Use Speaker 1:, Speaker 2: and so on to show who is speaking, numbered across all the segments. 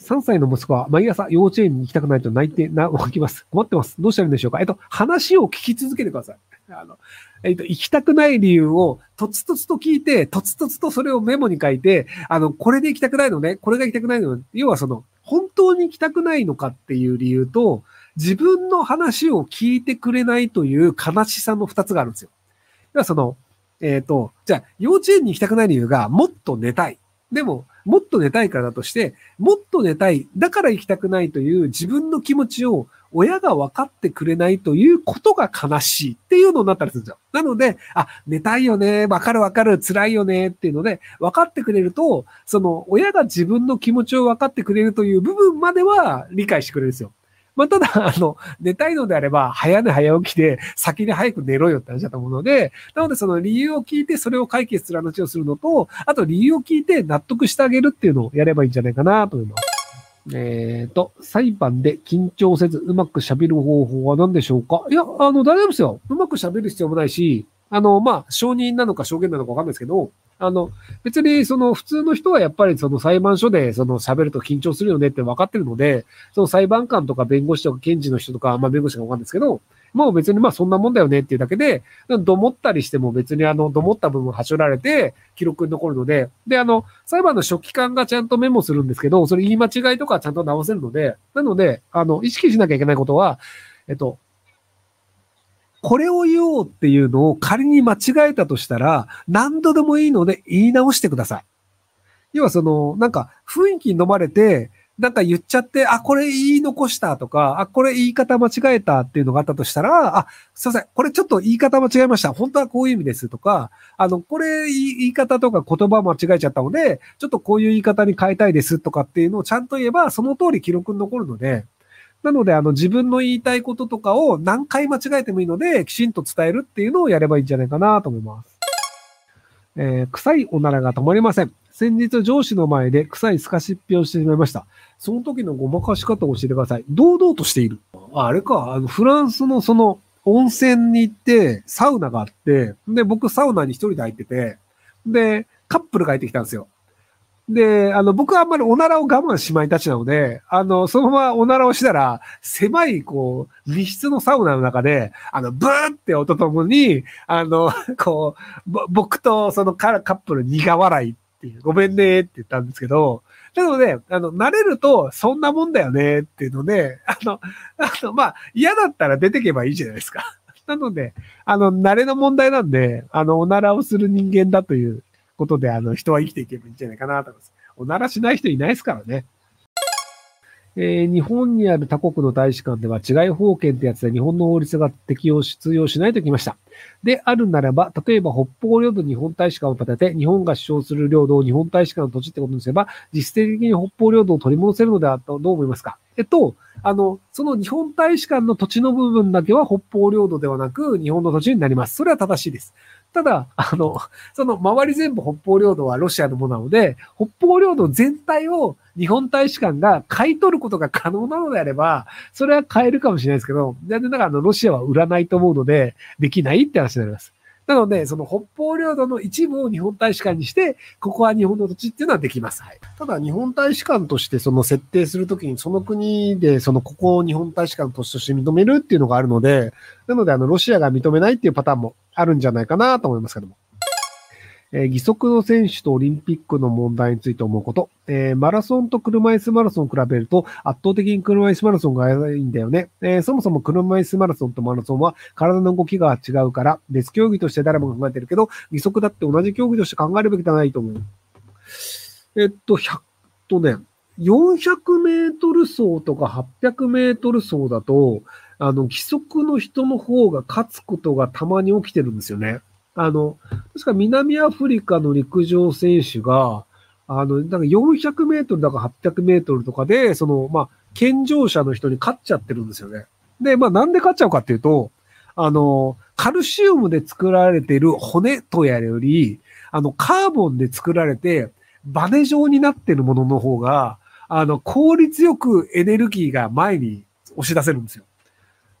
Speaker 1: 3歳の息子は毎朝幼稚園に行きたくないと泣いてな、起きます。困ってます。どうしたらいいんでしょうか？えっと、話を聞き続けてください。あの、えっと、行きたくない理由を、とつとつと聞いて、とつとつとそれをメモに書いて、あの、これで行きたくないのね、これが行きたくないのね、要はその、本当に行きたくないのかっていう理由と、自分の話を聞いてくれないという悲しさの二つがあるんですよ。要はその、えっ、ー、と、じゃあ、幼稚園に行きたくない理由が、もっと寝たい。でも、もっと寝たいからだとして、もっと寝たい。だから行きたくないという自分の気持ちを親が分かってくれないということが悲しいっていうのになったりするんですよ。なので、あ、寝たいよね、わかるわかる、辛いよねっていうので、分かってくれると、その親が自分の気持ちを分かってくれるという部分までは理解してくれるんですよ。まあ、ただ、あの、寝たいのであれば、早寝早起きで、先に早く寝ろよって話だと思うので、なのでその理由を聞いて、それを解決する話をするのと、あと理由を聞いて納得してあげるっていうのをやればいいんじゃないかなと思います。えっ、ー、と、裁判で緊張せずうまく喋る方法は何でしょうか？いや、あの、大丈夫ですよ。うまく喋る必要もないし、あの、まあ、承認なのか証言なのかわかんないですけど、あの、別にその普通の人はやっぱりその裁判所でその喋ると緊張するよねって分かってるので、その裁判官とか弁護士とか検事の人とか、まあ弁護士がわかんないですけど、もう別にまあそんなもんだよねっていうだけで、どもったりしても別にあの、どもった部分はしょられて記録に残るので、で、あの、裁判の書記官がちゃんとメモするんですけど、それ言い間違いとかちゃんと直せるので、なので、あの、意識しなきゃいけないことは、えっと、これを言おうっていうのを仮に間違えたとしたら、何度でもいいので言い直してください。要はその、なんか雰囲気に飲まれて、なんか言っちゃって、あ、これ言い残したとか、あ、これ言い方間違えたっていうのがあったとしたら、あ、すいません、これちょっと言い方間違えました。本当はこういう意味ですとか、あの、これ言い方とか言葉間違えちゃったので、ちょっとこういう言い方に変えたいですとかっていうのをちゃんと言えば、その通り記録に残るので、なので、あの、自分の言いたいこととかを何回間違えてもいいので、きちんと伝えるっていうのをやればいいんじゃないかなと思います。えー、臭いおならが止まりません。先日上司の前で臭い透かしっぴをしてしまいました。その時のごまかし方を教えてください。堂々としている。ああれか、あの、フランスのその、温泉に行って、サウナがあって、で、僕サウナに一人で入ってて、で、カップルが入ってきたんですよ。で、あの、僕はあんまりおならを我慢しまいたちなので、あの、そのままおならをしたら、狭い、こう、密室のサウナの中で、あの、ブーって音ともに、あの、こう、僕とそのカップル苦笑いっていう、ごめんねって言ったんですけど、なので、あの、慣れると、そんなもんだよねっていうので、あの、あの、まあ、嫌だったら出てけばいいじゃないですか。なので、あの、慣れの問題なんで、あの、おならをする人間だということで、あの、人は生きていけばいいんじゃないかなと思います。おならしない人いないですからね。えー、日本にある他国の大使館では違い法権ってやつで日本の法律が適用し、通用しないときました。で、あるならば、例えば北方領土日本大使館を建てて、日本が主張する領土を日本大使館の土地ってことにすれば、実質的に北方領土を取り戻せるのではと、どう思いますか？えっと、あの、その日本大使館の土地の部分だけは北方領土ではなく、日本の土地になります。それは正しいです。ただ、あの、その周り全部北方領土はロシアのものなので、北方領土全体を日本大使館が買い取ることが可能なのであれば、それは買えるかもしれないですけど、残念ながらあのロシアは売らないと思うので、できないって話になります。なので、その北方領土の一部を日本大使館にして、ここは日本の土地っていうのはできます。はい。ただ、日本大使館としてその設定するときに、その国で、そのここを日本大使館の土地として認めるっていうのがあるので、なので、あの、ロシアが認めないっていうパターンもあるんじゃないかなと思いますけども。え、義足の選手とオリンピックの問題について思うこと。えー、マラソンと車椅子マラソンを比べると圧倒的に車椅子マラソンがいいんだよね。えー、そもそも車椅子マラソンとマラソンは体の動きが違うから別競技として誰も考えてるけど、義足だって同じ競技として考えるべきではないと思う。えっと、100とね、400メートル走とか800メートル走だと、あの、義足の人の方が勝つことがたまに起きてるんですよね。あの、確か南アフリカの陸上選手が、あの、なんか400メートルだか800メートルとかで、その、まあ、健常者の人に勝っちゃってるんですよね。で、まあ、なんで勝っちゃうかっていうと、あの、カルシウムで作られている骨とやるより、あの、カーボンで作られて、バネ状になってるものの方が、あの、効率よくエネルギーが前に押し出せるんですよ。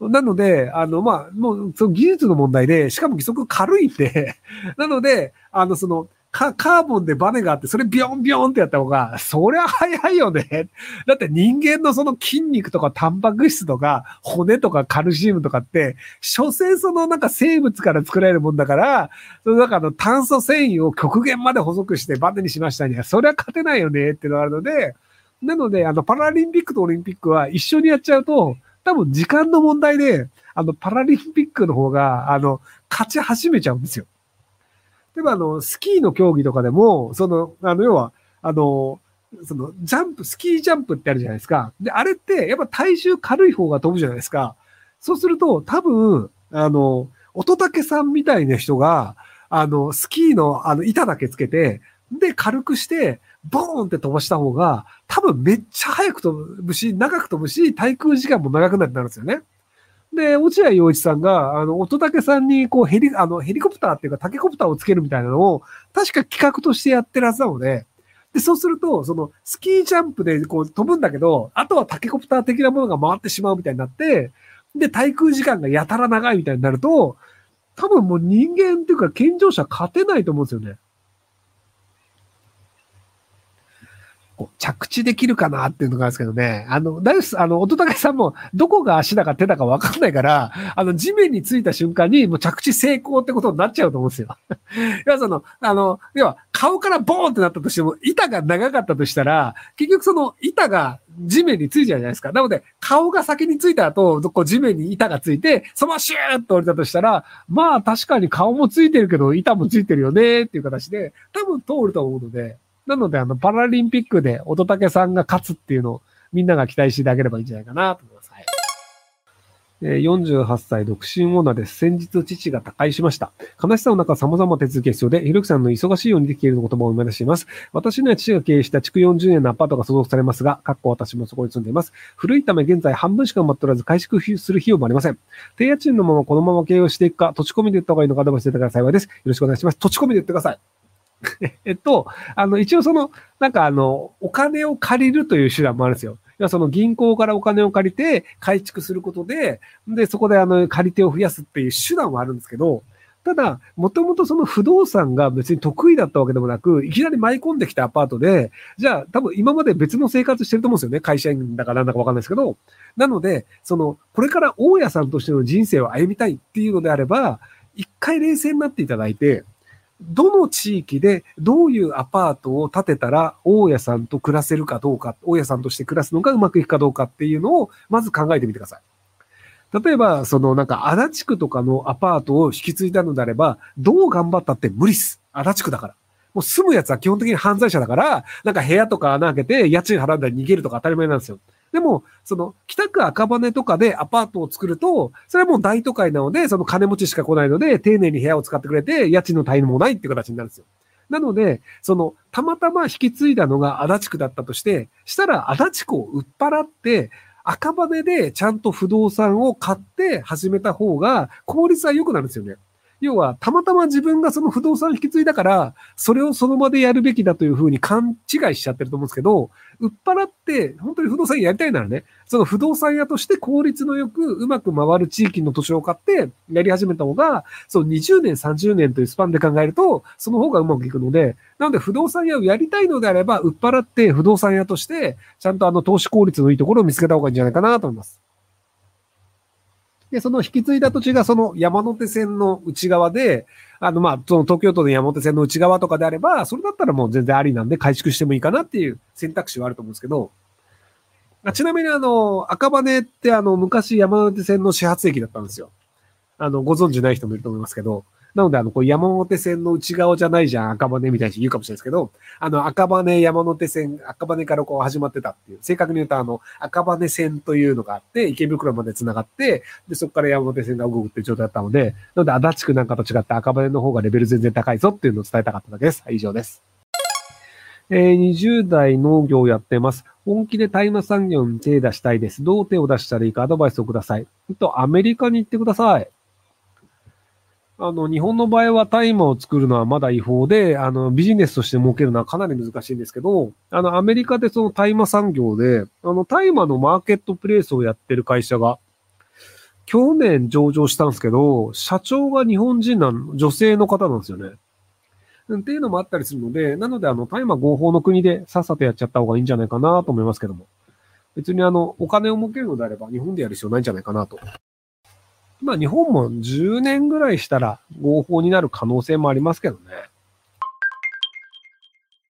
Speaker 1: なので、あの、まあ、もう、その技術の問題で、しかも義足軽いんで、なので、あの、その、カーボンでバネがあって、それビョンビョンってやった方が、そりゃ早いよね。だって人間のその筋肉とかタンパク質とか骨とかカルシウムとかって、所詮そのなんか生物から作られるもんだから、その中の炭素繊維を極限まで細くしてバネにしましたには、そりゃ勝てないよねっていうのがあるので、なので、あの、パラリンピックとオリンピックは一緒にやっちゃうと、多分時間の問題で、あの、パラリンピックの方が、あの、勝ち始めちゃうんですよ。例えば、あの、スキーの競技とかでも、その、あの、要は、あの、その、ジャンプ、スキージャンプってあるじゃないですか。で、あれって、やっぱ体重軽い方が飛ぶじゃないですか。そうすると、多分、あの、乙武さんみたいな人が、あの、スキーの、あの、板だけつけて、で、軽くして、ボーンって飛ばした方が、多分めっちゃ速く飛ぶし、長く飛ぶし、滞空時間も長くなるんですよね。で、落合陽一さんが、あの、乙武さんに、こう、ヘリ、あの、ヘリコプターっていうか、タケコプターをつけるみたいなのを、確か企画としてやってるはずなので、で、そうすると、その、スキージャンプでこう飛ぶんだけど、あとはタケコプター的なものが回ってしまうみたいになって、で、滞空時間がやたら長いみたいになると、多分もう人間っていうか健常者勝てないと思うんですよね。こう着地できるかなっていうのがあるんですけどね。あの、大す、あの、乙武さんも、どこが足だか手だかわかんないから、あの、地面についた瞬間に、もう着地成功ってことになっちゃうと思うんですよ。要はその、あの、要は、顔からボーンってなったとしても、板が長かったとしたら、結局その板が地面についちゃうじゃないですか。なので、顔が先についた後、こ地面に板がついて、そのシューッと降りたとしたら、まあ確かに顔もついてるけど、板もついてるよねっていう形で、多分通ると思うので、なので、あの、パラリンピックで乙武さんが勝つっていうのをみんなが期待していただければいいんじゃないかなと思います。はい。48歳独身女です。先日父が他界しました。悲しさの中様々手続きが必要で、ひろきさんの忙しいようにできている言葉を思い出しています。私には父が経営した築40年のアパートが相続されますが、かっこ私もそこに住んでいます。古いため現在半分しか埋まっておらず、回収する費用もありません。低家賃のままこのまま経営をしていくか、土地込みで言った方がいいのかアドバイスいただけたら幸いです。よろしくお願いします。土地込みで言ってください。えっと、あの、一応その、なんかあの、お金を借りるという手段もあるんですよ。要はその銀行からお金を借りて改築することで、で、そこであの、借り手を増やすっていう手段はあるんですけど、ただ、もともとその不動産が別に得意だったわけでもなく、いきなり舞い込んできたアパートで、じゃあ多分今まで別の生活してると思うんですよね。会社員だかなんだかわかんないですけど。なので、その、これから大家さんとしての人生を歩みたいっていうのであれば、一回冷静になっていただいて、どの地域でどういうアパートを建てたら大家さんと暮らせるかどうか、大家さんとして暮らすのがうまくいくかどうかっていうのをまず考えてみてください。例えば、そのなんか足立区とかのアパートを引き継いだのであれば、どう頑張ったって無理っす。足立区だから。もう住むやつは基本的に犯罪者だから、なんか部屋とか穴開けて家賃払うんだり逃げるとか当たり前なんですよ。でも、その、北区赤羽とかでアパートを作ると、それはもう大都会なので、その金持ちしか来ないので、丁寧に部屋を使ってくれて、家賃の滞納もないっていう形になるんですよ。なので、その、たまたま引き継いだのが足立区だったとして、したら足立区を売っ払って、赤羽でちゃんと不動産を買って始めた方が効率は良くなるんですよね。要は、たまたま自分がその不動産引き継いだから、それをその場でやるべきだというふうに勘違いしちゃってると思うんですけど、売っ払って、本当に不動産やりたいならね、その不動産屋として効率のよくうまく回る地域の土地を買ってやり始めた方が、そう20年、30年というスパンで考えると、その方がうまくいくので、なので不動産屋をやりたいのであれば、売っ払って不動産屋として、ちゃんとあの投資効率のいいところを見つけた方がいいんじゃないかなと思います。で、その引き継いだ土地がその山手線の内側で、あの、まあ、その東京都の山手線の内側とかであれば、それだったらもう全然ありなんで改築してもいいかなっていう選択肢はあると思うんですけど、ちなみにあの、赤羽ってあの、昔山手線の始発駅だったんですよ。あの、ご存知ない人もいると思いますけど、なので、あの、こう山手線の内側じゃないじゃん、赤羽みたいに言うかもしれないですけど、あの、赤羽山手線、赤羽からこう始まってたっていう、正確に言うと、あの、赤羽線というのがあって、池袋まで繋がって、で、そこから山手線が動くっていう状態だったので、なので、足立区なんかと違って赤羽の方がレベル全然高いぞっていうのを伝えたかっただけです。はい、以上です。えー、20代農業をやってます。本気で大麻産業に手出したいです。どう手を出したらいいかアドバイスをください。と、アメリカに行ってください。あの、日本の場合は大麻を作るのはまだ違法で、あの、ビジネスとして儲けるのはかなり難しいんですけど、あの、アメリカでその大麻産業で、あの、大麻のマーケットプレイスをやってる会社が、去年上場したんですけど、社長が日本人なの、女性の方なんですよね。っていうのもあったりするので、なので、あの、大麻合法の国でさっさとやっちゃった方がいいんじゃないかなと思いますけども。別にあの、お金を儲けるのであれば、日本でやる必要ないんじゃないかなとまあ日本も10年ぐらいしたら合法になる可能性もありますけどね。